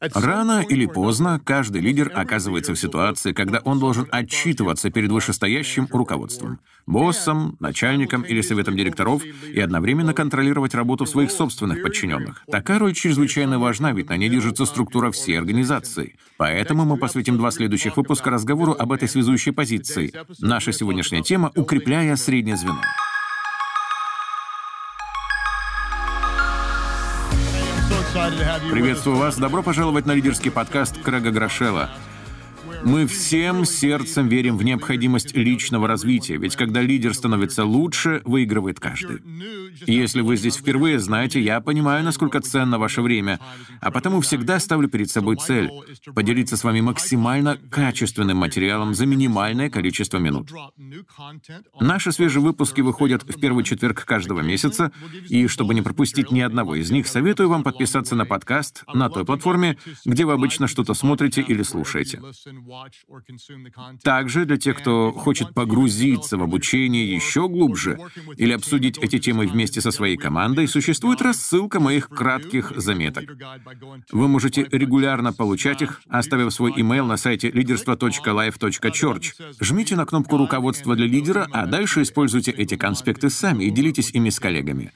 Рано или поздно каждый лидер оказывается в ситуации, когда он должен отчитываться перед вышестоящим руководством, боссом, начальником или советом директоров и одновременно контролировать работу своих собственных подчиненных. Такая роль чрезвычайно важна, ведь на ней держится структура всей организации. Поэтому мы посвятим два следующих выпуска разговору об этой связующей позиции. Наша сегодняшняя тема — «Укрепляя среднее звено». Приветствую вас. Добро пожаловать на лидерский подкаст Крэга Грошела. Мы всем сердцем верим в необходимость личного развития, ведь когда лидер становится лучше, выигрывает каждый. Если вы здесь впервые, знаете, я понимаю, насколько ценно ваше время, а потому всегда ставлю перед собой цель — поделиться с вами максимально качественным материалом за минимальное количество минут. Наши свежие выпуски выходят в первый четверг каждого месяца, и чтобы не пропустить ни одного из них, советую вам подписаться на подкаст на той платформе, где вы обычно что-то смотрите или слушаете. Также для тех, кто хочет погрузиться в обучение еще глубже или обсудить эти темы вместе со своей командой, существует рассылка моих кратких заметок. Вы можете регулярно получать их, оставив свой имейл на сайте leaderство.life.church. Жмите на кнопку руководства для лидера, а дальше используйте эти конспекты сами и делитесь ими с коллегами.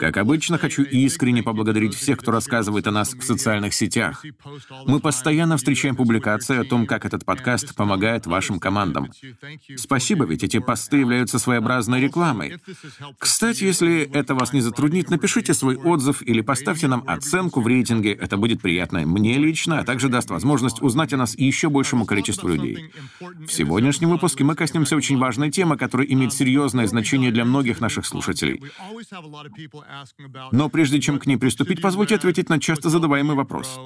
Как обычно, хочу искренне поблагодарить всех, кто рассказывает о нас в социальных сетях. Мы постоянно встречаем публикации о том, как этот подкаст помогает вашим командам. Спасибо, ведь эти посты являются своеобразной рекламой. Кстати, если это вас не затруднит, напишите свой отзыв или поставьте нам оценку в рейтинге. Это будет приятно мне лично, а также даст возможность узнать о нас еще большему количеству людей. В сегодняшнем выпуске мы коснемся очень важной темы, которая имеет серьезное значение для многих наших слушателей. Но прежде чем к ней приступить, позвольте ответить на часто задаваемый вопрос.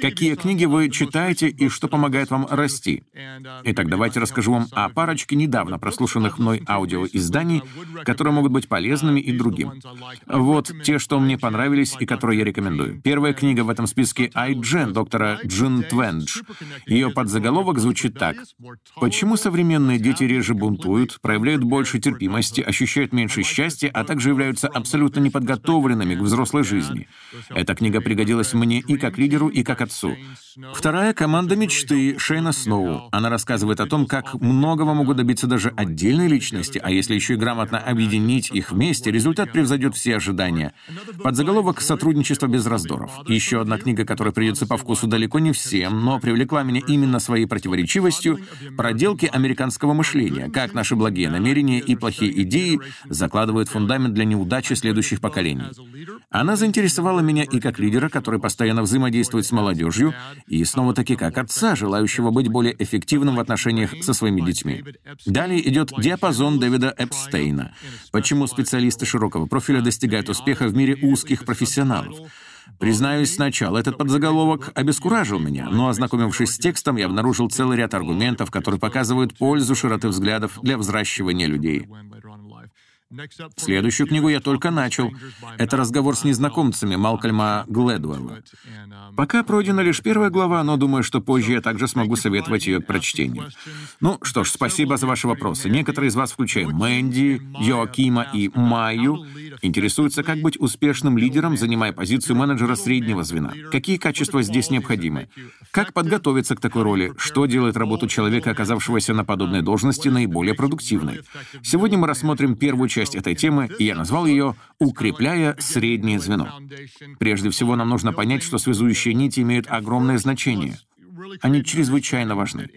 Какие книги вы читаете и что помогает вам расти? Итак, давайте расскажу вам о парочке недавно прослушанных мной аудиоизданий, которые могут быть полезными и другим. Вот те, что мне понравились и которые я рекомендую. Первая книга в этом списке «Айджен» доктора Джин Твендж. Ее подзаголовок звучит так. «Почему современные дети реже бунтуют, проявляют больше терпимости, ощущают меньше счастья, а также являются абсолютно неподготовленными к взрослой жизни?» Эта книга пригодилась мне и как лидеру, и как отцу. Вторая — «Команда мечты» Шейна Сноу. Она рассказывает о том, как многого могут добиться даже отдельные личности, а если еще и грамотно объединить их вместе, результат превзойдет все ожидания. Под заголовок «Сотрудничество без раздоров». Еще одна книга, которая придется по вкусу далеко не всем, но привлекла меня именно своей противоречивостью «Проделки американского мышления. Как наши благие намерения и плохие идеи закладывают фундамент для неудачи следующих поколений». Она заинтересовала меня и как лидера, который постоянно взаимодействует с молодежью, и снова-таки как отца, желающего быть более эффективным в отношениях со своими детьми. Далее идет диапазон Дэвида Эпстейна. Почему специалисты широкого профиля достигают успеха в мире узких профессионалов? Признаюсь, сначала этот подзаголовок обескуражил меня, но, ознакомившись с текстом, я обнаружил целый ряд аргументов, которые показывают пользу широты взглядов для взращивания людей. Следующую книгу я только начал. Это «Разговор с незнакомцами» Малкольма Глэдуэлла. Пока пройдена лишь первая глава, но думаю, что позже я также смогу советовать ее к прочтению. Ну что ж, спасибо за ваши вопросы. Некоторые из вас, включая Мэнди, Йоакима и Майю, интересуются, как быть успешным лидером, занимая позицию менеджера среднего звена. Какие качества здесь необходимы? Как подготовиться к такой роли? Что делает работу человека, оказавшегося на подобной должности, наиболее продуктивной? Сегодня мы рассмотрим первую часть часть этой темы, и я назвал ее «Укрепляя среднее звено». Прежде всего, нам нужно понять, что связующие нити имеют огромное значение. Они чрезвычайно важны.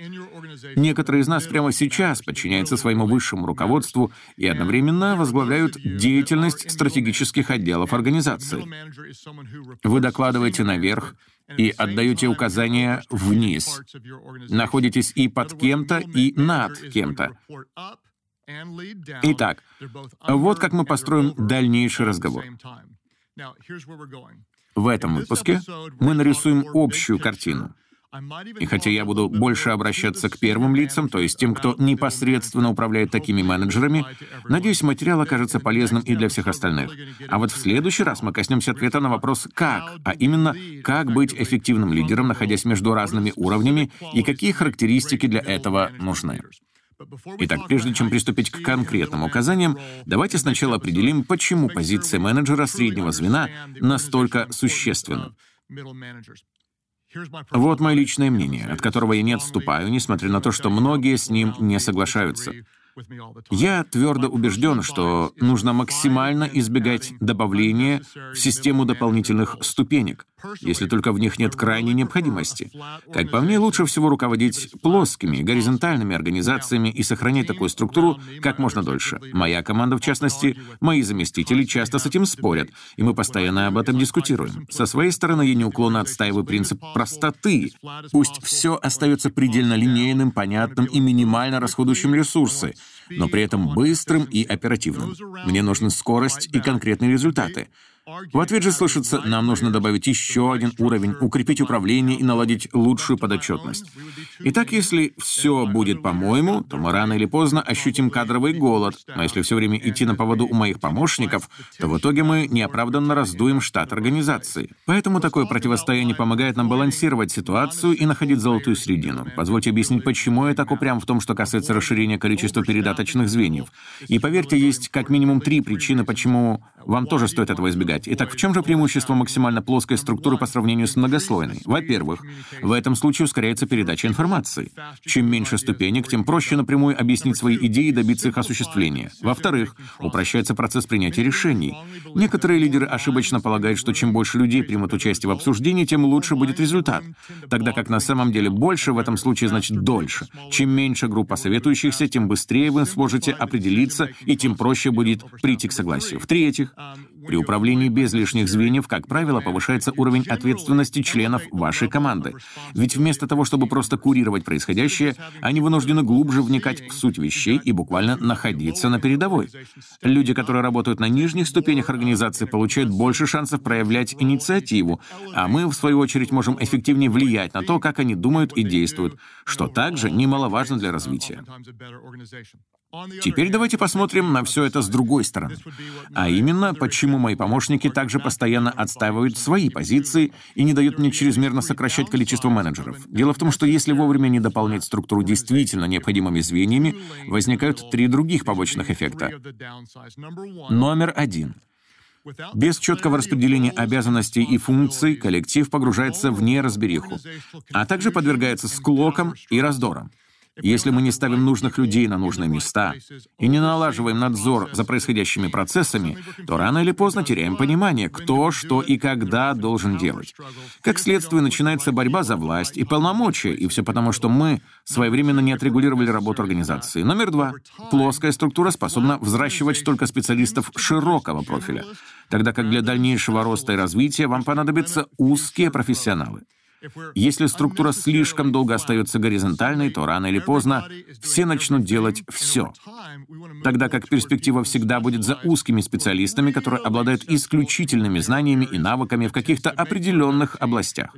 Некоторые из нас прямо сейчас подчиняются своему высшему руководству и одновременно возглавляют деятельность стратегических отделов организации. Вы докладываете наверх и отдаете указания вниз. Находитесь и под кем-то, и над кем-то. Итак, вот как мы построим дальнейший разговор. В этом выпуске мы нарисуем общую картину. И хотя я буду больше обращаться к первым лицам, то есть тем, кто непосредственно управляет такими менеджерами, надеюсь, материал окажется полезным и для всех остальных. А вот в следующий раз мы коснемся ответа на вопрос «как?», а именно, как быть эффективным лидером, находясь между разными уровнями, и какие характеристики для этого нужны. Итак, прежде чем приступить к конкретным указаниям, давайте сначала определим, почему позиция менеджера среднего звена настолько существенна. Вот мое личное мнение, от которого я не отступаю, несмотря на то, что многие с ним не соглашаются. Я твердо убежден, что нужно максимально избегать добавления в систему дополнительных ступенек, если только в них нет крайней необходимости. Как по мне, лучше всего руководить плоскими, горизонтальными организациями и сохранять такую структуру как можно дольше. Моя команда, в частности, мои заместители часто с этим спорят, и мы постоянно об этом дискутируем. Со своей стороны, я неуклонно отстаиваю принцип простоты. Пусть все остается предельно линейным, понятным и минимально расходующим ресурсы, но при этом быстрым и оперативным. Мне нужны скорость и конкретные результаты. В ответ же слышится, нам нужно добавить еще один уровень, укрепить управление и наладить лучшую подотчетность. Итак, если все будет по-моему, то мы рано или поздно ощутим кадровый голод, но если все время идти на поводу у моих помощников, то в итоге мы неоправданно раздуем штат организации. Поэтому такое противостояние помогает нам балансировать ситуацию и находить золотую середину. Позвольте объяснить, почему я так упрям в том, что касается расширения количества передаточных звеньев. И поверьте, есть как минимум три причины, почему вам тоже стоит этого избегать. Итак, в чем же преимущество максимально плоской структуры по сравнению с многослойной? Во-первых, в этом случае ускоряется передача информации. Чем меньше ступенек, тем проще напрямую объяснить свои идеи и добиться их осуществления. Во-вторых, упрощается процесс принятия решений. Некоторые лидеры ошибочно полагают, что чем больше людей примут участие в обсуждении, тем лучше будет результат. Тогда как на самом деле больше в этом случае значит дольше. Чем меньше группа советующихся, тем быстрее вы сможете определиться и тем проще будет прийти к согласию. В-третьих, при управлении без лишних звеньев, как правило, повышается уровень ответственности членов вашей команды. Ведь вместо того, чтобы просто курировать происходящее, они вынуждены глубже вникать в суть вещей и буквально находиться на передовой. Люди, которые работают на нижних ступенях организации, получают больше шансов проявлять инициативу, а мы, в свою очередь, можем эффективнее влиять на то, как они думают и действуют, что также немаловажно для развития. Теперь давайте посмотрим на все это с другой стороны. А именно, почему мои помощники также постоянно отстаивают свои позиции и не дают мне чрезмерно сокращать количество менеджеров. Дело в том, что если вовремя не дополнять структуру действительно необходимыми звеньями, возникают три других побочных эффекта. Номер один. Без четкого распределения обязанностей и функций коллектив погружается в неразбериху, а также подвергается склокам и раздорам. Если мы не ставим нужных людей на нужные места и не налаживаем надзор за происходящими процессами, то рано или поздно теряем понимание, кто, что и когда должен делать. Как следствие, начинается борьба за власть и полномочия, и все потому, что мы своевременно не отрегулировали работу организации. Номер два. Плоская структура способна взращивать только специалистов широкого профиля, тогда как для дальнейшего роста и развития вам понадобятся узкие профессионалы. Если структура слишком долго остается горизонтальной, то рано или поздно все начнут делать все. Тогда как перспектива всегда будет за узкими специалистами, которые обладают исключительными знаниями и навыками в каких-то определенных областях.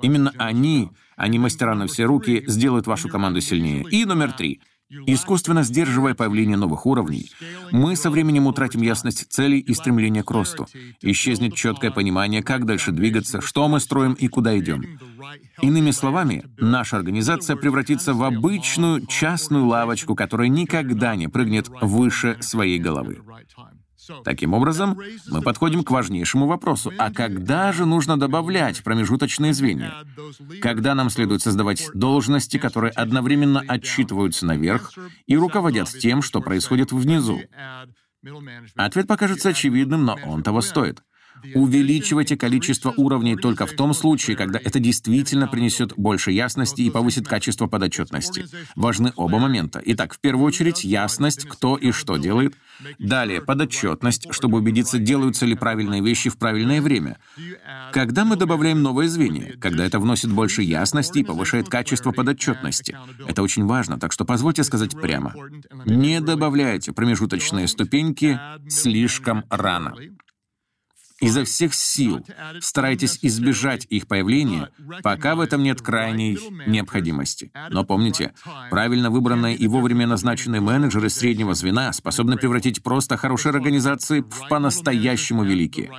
Именно они, а не мастера на все руки, сделают вашу команду сильнее. И номер три — Искусственно сдерживая появление новых уровней, мы со временем утратим ясность целей и стремления к росту. Исчезнет четкое понимание, как дальше двигаться, что мы строим и куда идем. Иными словами, наша организация превратится в обычную частную лавочку, которая никогда не прыгнет выше своей головы. Таким образом, мы подходим к важнейшему вопросу. А когда же нужно добавлять промежуточные звенья? Когда нам следует создавать должности, которые одновременно отчитываются наверх и руководят тем, что происходит внизу? Ответ покажется очевидным, но он того стоит. Увеличивайте количество уровней только в том случае, когда это действительно принесет больше ясности и повысит качество подотчетности. Важны оба момента. Итак, в первую очередь, ясность, кто и что делает. Далее, подотчетность, чтобы убедиться, делаются ли правильные вещи в правильное время. Когда мы добавляем новые звенья, когда это вносит больше ясности и повышает качество подотчетности. Это очень важно, так что позвольте сказать прямо. Не добавляйте промежуточные ступеньки слишком рано. Изо всех сил старайтесь избежать их появления, пока в этом нет крайней необходимости. Но помните, правильно выбранные и вовремя назначенные менеджеры среднего звена способны превратить просто хорошие организации в по-настоящему великие.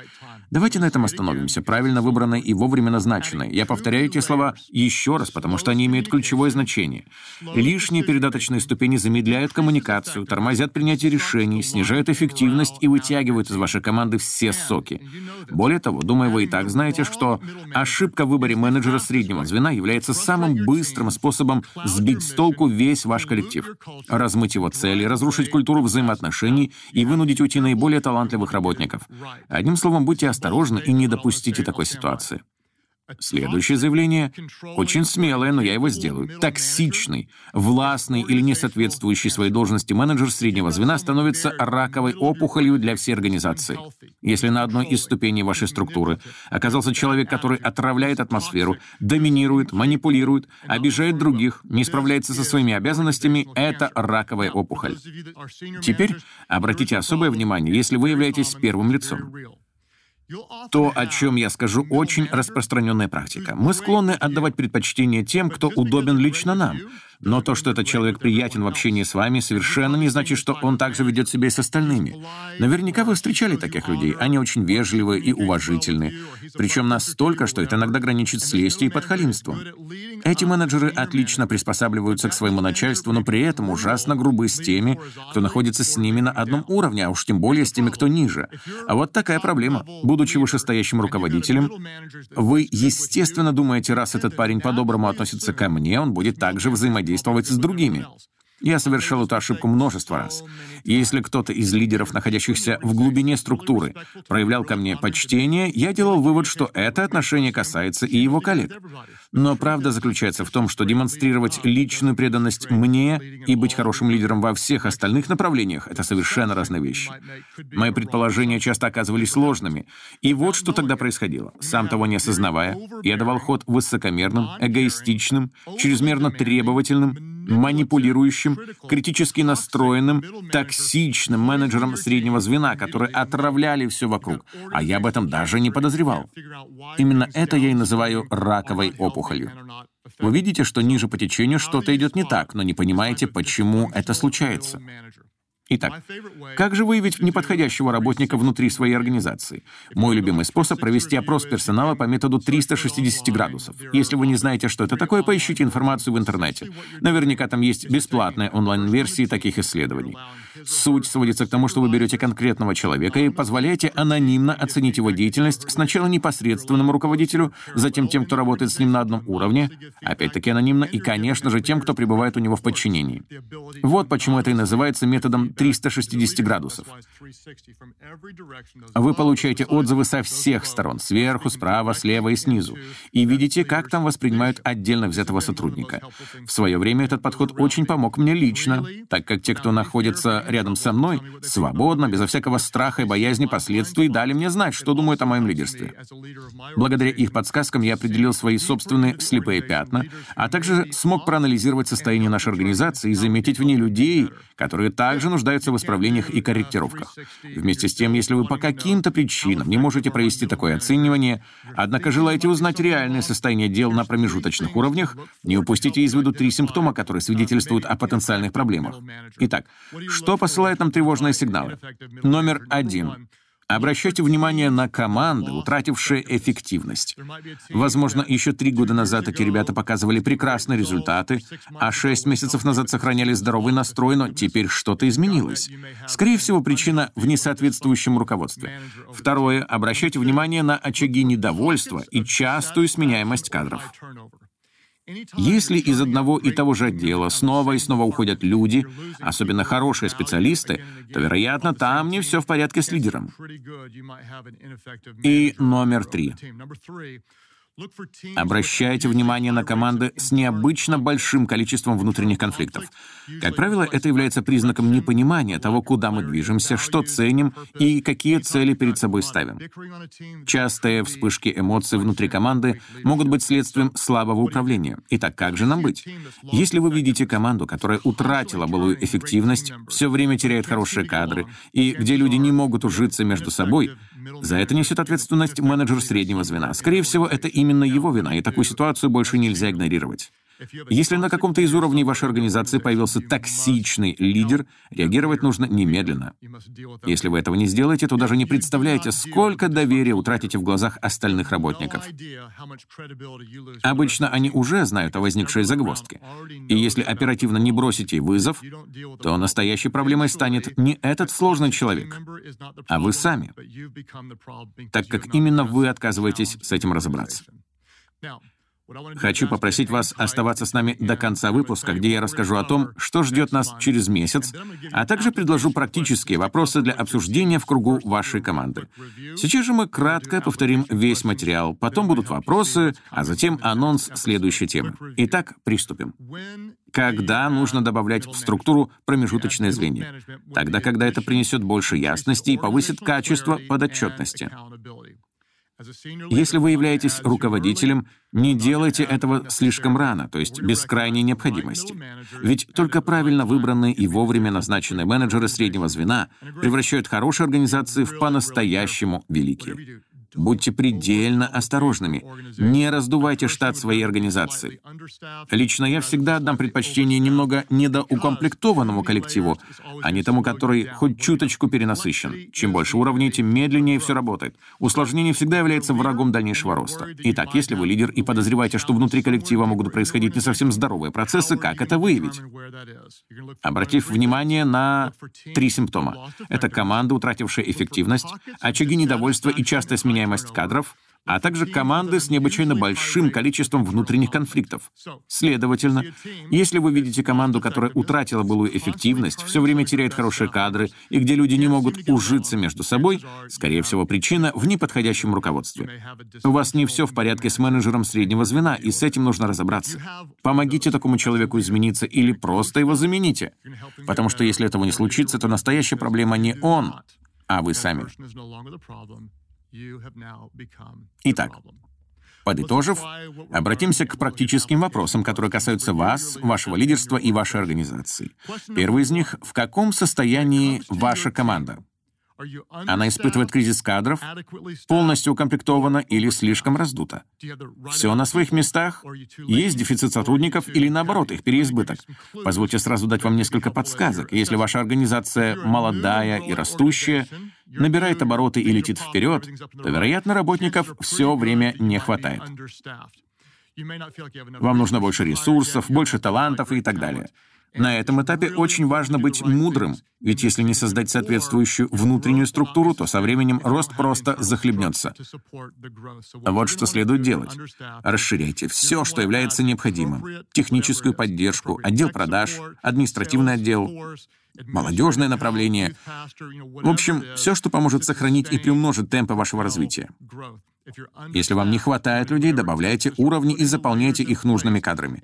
Давайте на этом остановимся. Правильно выбранное и вовремя назначенное. Я повторяю эти слова еще раз, потому что они имеют ключевое значение. Лишние передаточные ступени замедляют коммуникацию, тормозят принятие решений, снижают эффективность и вытягивают из вашей команды все соки. Более того, думаю, вы и так знаете, что ошибка в выборе менеджера среднего звена является самым быстрым способом сбить с толку весь ваш коллектив, размыть его цели, разрушить культуру взаимоотношений и вынудить уйти наиболее талантливых работников. Одним словом, будьте осторожны и не допустите такой ситуации. Следующее заявление очень смелое, но я его сделаю. Токсичный, властный или не соответствующий своей должности менеджер среднего звена становится раковой опухолью для всей организации. Если на одной из ступеней вашей структуры оказался человек, который отравляет атмосферу, доминирует, манипулирует, обижает других, не справляется со своими обязанностями, это раковая опухоль. Теперь обратите особое внимание, если вы являетесь первым лицом. То, о чем я скажу, очень распространенная практика. Мы склонны отдавать предпочтение тем, кто удобен лично нам. Но то, что этот человек приятен в общении с вами, совершенно не значит, что он также ведет себя и с остальными. Наверняка вы встречали таких людей. Они очень вежливые и уважительны. Причем настолько, что это иногда граничит с лестью и подхалимством. Эти менеджеры отлично приспосабливаются к своему начальству, но при этом ужасно грубы с теми, кто находится с ними на одном уровне, а уж тем более с теми, кто ниже. А вот такая проблема. Будучи вышестоящим руководителем, вы, естественно, думаете, раз этот парень по-доброму относится ко мне, он будет также взаимодействовать взаимодействовать с другими. Я совершил эту ошибку множество раз. Если кто-то из лидеров, находящихся в глубине структуры, проявлял ко мне почтение, я делал вывод, что это отношение касается и его коллег. Но правда заключается в том, что демонстрировать личную преданность мне и быть хорошим лидером во всех остальных направлениях — это совершенно разные вещи. Мои предположения часто оказывались сложными. И вот что тогда происходило. Сам того не осознавая, я давал ход высокомерным, эгоистичным, чрезмерно требовательным, манипулирующим, критически настроенным, токсичным менеджером среднего звена, которые отравляли все вокруг, а я об этом даже не подозревал. Именно это я и называю раковой опухолью. Вы видите, что ниже по течению что-то идет не так, но не понимаете, почему это случается. Итак, как же выявить неподходящего работника внутри своей организации? Мой любимый способ — провести опрос персонала по методу 360 градусов. Если вы не знаете, что это такое, поищите информацию в интернете. Наверняка там есть бесплатные онлайн-версии таких исследований. Суть сводится к тому, что вы берете конкретного человека и позволяете анонимно оценить его деятельность сначала непосредственному руководителю, затем тем, кто работает с ним на одном уровне, опять-таки анонимно, и, конечно же, тем, кто пребывает у него в подчинении. Вот почему это и называется методом 360 градусов. Вы получаете отзывы со всех сторон, сверху, справа, слева и снизу, и видите, как там воспринимают отдельно взятого сотрудника. В свое время этот подход очень помог мне лично, так как те, кто находится рядом со мной, свободно, безо всякого страха и боязни последствий, дали мне знать, что думают о моем лидерстве. Благодаря их подсказкам я определил свои собственные слепые пятна, а также смог проанализировать состояние нашей организации и заметить в ней людей, которые также нуждаются в исправлениях и корректировках. Вместе с тем, если вы по каким-то причинам не можете провести такое оценивание, однако желаете узнать реальное состояние дел на промежуточных уровнях, не упустите из виду три симптома, которые свидетельствуют о потенциальных проблемах. Итак, что посылает нам тревожные сигналы? Номер один. Обращайте внимание на команды, утратившие эффективность. Возможно, еще три года назад эти ребята показывали прекрасные результаты, а шесть месяцев назад сохраняли здоровый настрой, но теперь что-то изменилось. Скорее всего, причина в несоответствующем руководстве. Второе. Обращайте внимание на очаги недовольства и частую сменяемость кадров. Если из одного и того же отдела снова и снова уходят люди, особенно хорошие специалисты, то, вероятно, там не все в порядке с лидером. И номер три. Обращайте внимание на команды с необычно большим количеством внутренних конфликтов. Как правило, это является признаком непонимания того, куда мы движемся, что ценим и какие цели перед собой ставим. Частые вспышки эмоций внутри команды могут быть следствием слабого управления. Итак, как же нам быть? Если вы видите команду, которая утратила былую эффективность, все время теряет хорошие кадры, и где люди не могут ужиться между собой, за это несет ответственность менеджер среднего звена. Скорее всего, это именно его вина, и такую ситуацию больше нельзя игнорировать. Если на каком-то из уровней вашей организации появился токсичный лидер, реагировать нужно немедленно. Если вы этого не сделаете, то даже не представляете, сколько доверия утратите в глазах остальных работников. Обычно они уже знают о возникшей загвоздке. И если оперативно не бросите вызов, то настоящей проблемой станет не этот сложный человек, а вы сами, так как именно вы отказываетесь с этим разобраться. Хочу попросить вас оставаться с нами до конца выпуска, где я расскажу о том, что ждет нас через месяц, а также предложу практические вопросы для обсуждения в кругу вашей команды. Сейчас же мы кратко повторим весь материал, потом будут вопросы, а затем анонс следующей темы. Итак, приступим. Когда нужно добавлять в структуру промежуточные звенья? Тогда, когда это принесет больше ясности и повысит качество подотчетности. Если вы являетесь руководителем, не делайте этого слишком рано, то есть без крайней необходимости. Ведь только правильно выбранные и вовремя назначенные менеджеры среднего звена превращают хорошие организации в по-настоящему великие. Будьте предельно осторожными. Не раздувайте штат своей организации. Лично я всегда отдам предпочтение немного недоукомплектованному коллективу, а не тому, который хоть чуточку перенасыщен. Чем больше уровней, тем медленнее все работает. Усложнение всегда является врагом дальнейшего роста. Итак, если вы лидер и подозреваете, что внутри коллектива могут происходить не совсем здоровые процессы, как это выявить? Обратив внимание на три симптома. Это команда, утратившая эффективность, очаги недовольства и частое сменяемое сменяемость кадров, а также команды с необычайно большим количеством внутренних конфликтов. Следовательно, если вы видите команду, которая утратила былую эффективность, все время теряет хорошие кадры и где люди не могут ужиться между собой, скорее всего, причина в неподходящем руководстве. У вас не все в порядке с менеджером среднего звена, и с этим нужно разобраться. Помогите такому человеку измениться или просто его замените. Потому что если этого не случится, то настоящая проблема не он, а вы сами. Итак, подытожив, обратимся к практическим вопросам, которые касаются вас, вашего лидерства и вашей организации. Первый из них — в каком состоянии ваша команда? Она испытывает кризис кадров, полностью укомплектована или слишком раздута. Все на своих местах? Есть дефицит сотрудников или, наоборот, их переизбыток? Позвольте сразу дать вам несколько подсказок. Если ваша организация молодая и растущая, набирает обороты и летит вперед, то, вероятно, работников все время не хватает. Вам нужно больше ресурсов, больше талантов и так далее. На этом этапе очень важно быть мудрым, ведь если не создать соответствующую внутреннюю структуру, то со временем рост просто захлебнется. Вот что следует делать. Расширяйте все, что является необходимым. Техническую поддержку, отдел продаж, административный отдел, молодежное направление. В общем, все, что поможет сохранить и приумножить темпы вашего развития. Если вам не хватает людей, добавляйте уровни и заполняйте их нужными кадрами.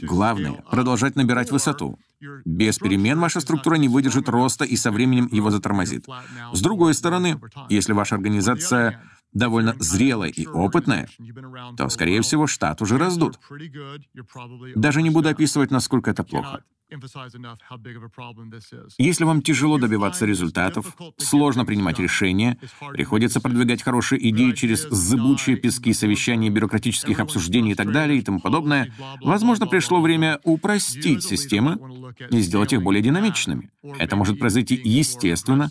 Главное — продолжать набирать высоту. Без перемен ваша структура не выдержит роста и со временем его затормозит. С другой стороны, если ваша организация довольно зрелая и опытная, то, скорее всего, штат уже раздут. Даже не буду описывать, насколько это плохо. Если вам тяжело добиваться результатов, сложно принимать решения, приходится продвигать хорошие идеи через зыбучие пески совещаний, бюрократических обсуждений и так далее и тому подобное, возможно, пришло время упростить системы и сделать их более динамичными. Это может произойти естественно,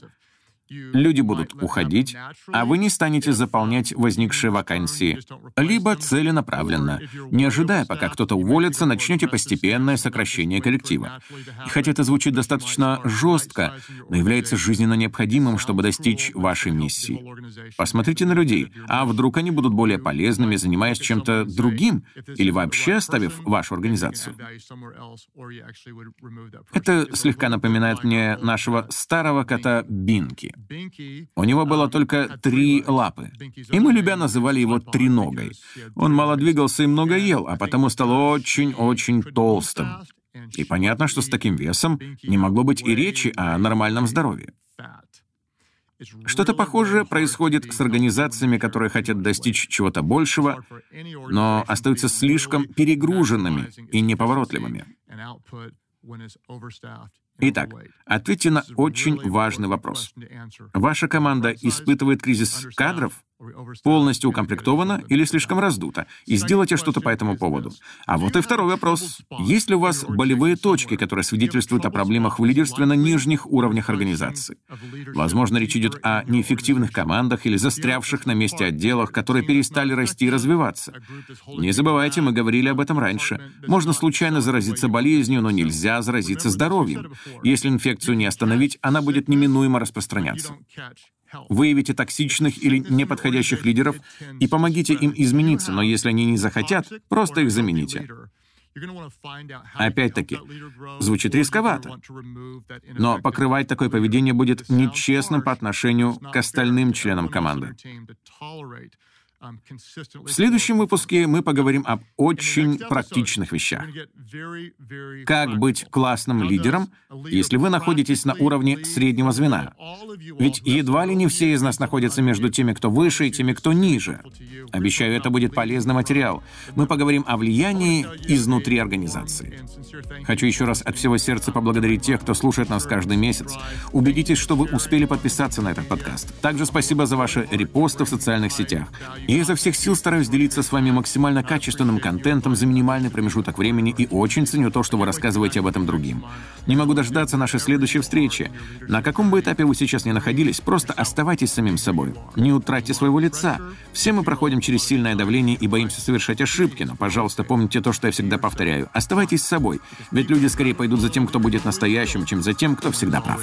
Люди будут уходить, а вы не станете заполнять возникшие вакансии. Либо целенаправленно, не ожидая, пока кто-то уволится, начнете постепенное сокращение коллектива. И хотя это звучит достаточно жестко, но является жизненно необходимым, чтобы достичь вашей миссии. Посмотрите на людей, а вдруг они будут более полезными, занимаясь чем-то другим, или вообще оставив вашу организацию. Это слегка напоминает мне нашего старого кота Бинки. У него было только три лапы, и мы любя называли его треногой. Он мало двигался и много ел, а потому стал очень-очень толстым. И понятно, что с таким весом не могло быть и речи о нормальном здоровье. Что-то похожее происходит с организациями, которые хотят достичь чего-то большего, но остаются слишком перегруженными и неповоротливыми. Итак, ответьте на очень важный вопрос. Ваша команда испытывает кризис кадров? Полностью укомплектована или слишком раздута, и сделайте что-то по этому поводу. А вот и второй вопрос. Есть ли у вас болевые точки, которые свидетельствуют о проблемах в лидерстве на нижних уровнях организации? Возможно, речь идет о неэффективных командах или застрявших на месте отделах, которые перестали расти и развиваться. Не забывайте, мы говорили об этом раньше. Можно случайно заразиться болезнью, но нельзя заразиться здоровьем. Если инфекцию не остановить, она будет неминуемо распространяться. Выявите токсичных или неподходящих лидеров и помогите им измениться, но если они не захотят, просто их замените. Опять-таки, звучит рисковато, но покрывать такое поведение будет нечестным по отношению к остальным членам команды. В следующем выпуске мы поговорим об очень практичных вещах. Как быть классным лидером, если вы находитесь на уровне среднего звена? Ведь едва ли не все из нас находятся между теми, кто выше, и теми, кто ниже. Обещаю, это будет полезный материал. Мы поговорим о влиянии изнутри организации. Хочу еще раз от всего сердца поблагодарить тех, кто слушает нас каждый месяц. Убедитесь, что вы успели подписаться на этот подкаст. Также спасибо за ваши репосты в социальных сетях. Я изо всех сил стараюсь делиться с вами максимально качественным контентом за минимальный промежуток времени и очень ценю то, что вы рассказываете об этом другим. Не могу дождаться нашей следующей встречи. На каком бы этапе вы сейчас ни находились, просто оставайтесь самим собой. Не утратьте своего лица. Все мы проходим через сильное давление и боимся совершать ошибки, но, пожалуйста, помните то, что я всегда повторяю. Оставайтесь собой, ведь люди скорее пойдут за тем, кто будет настоящим, чем за тем, кто всегда прав.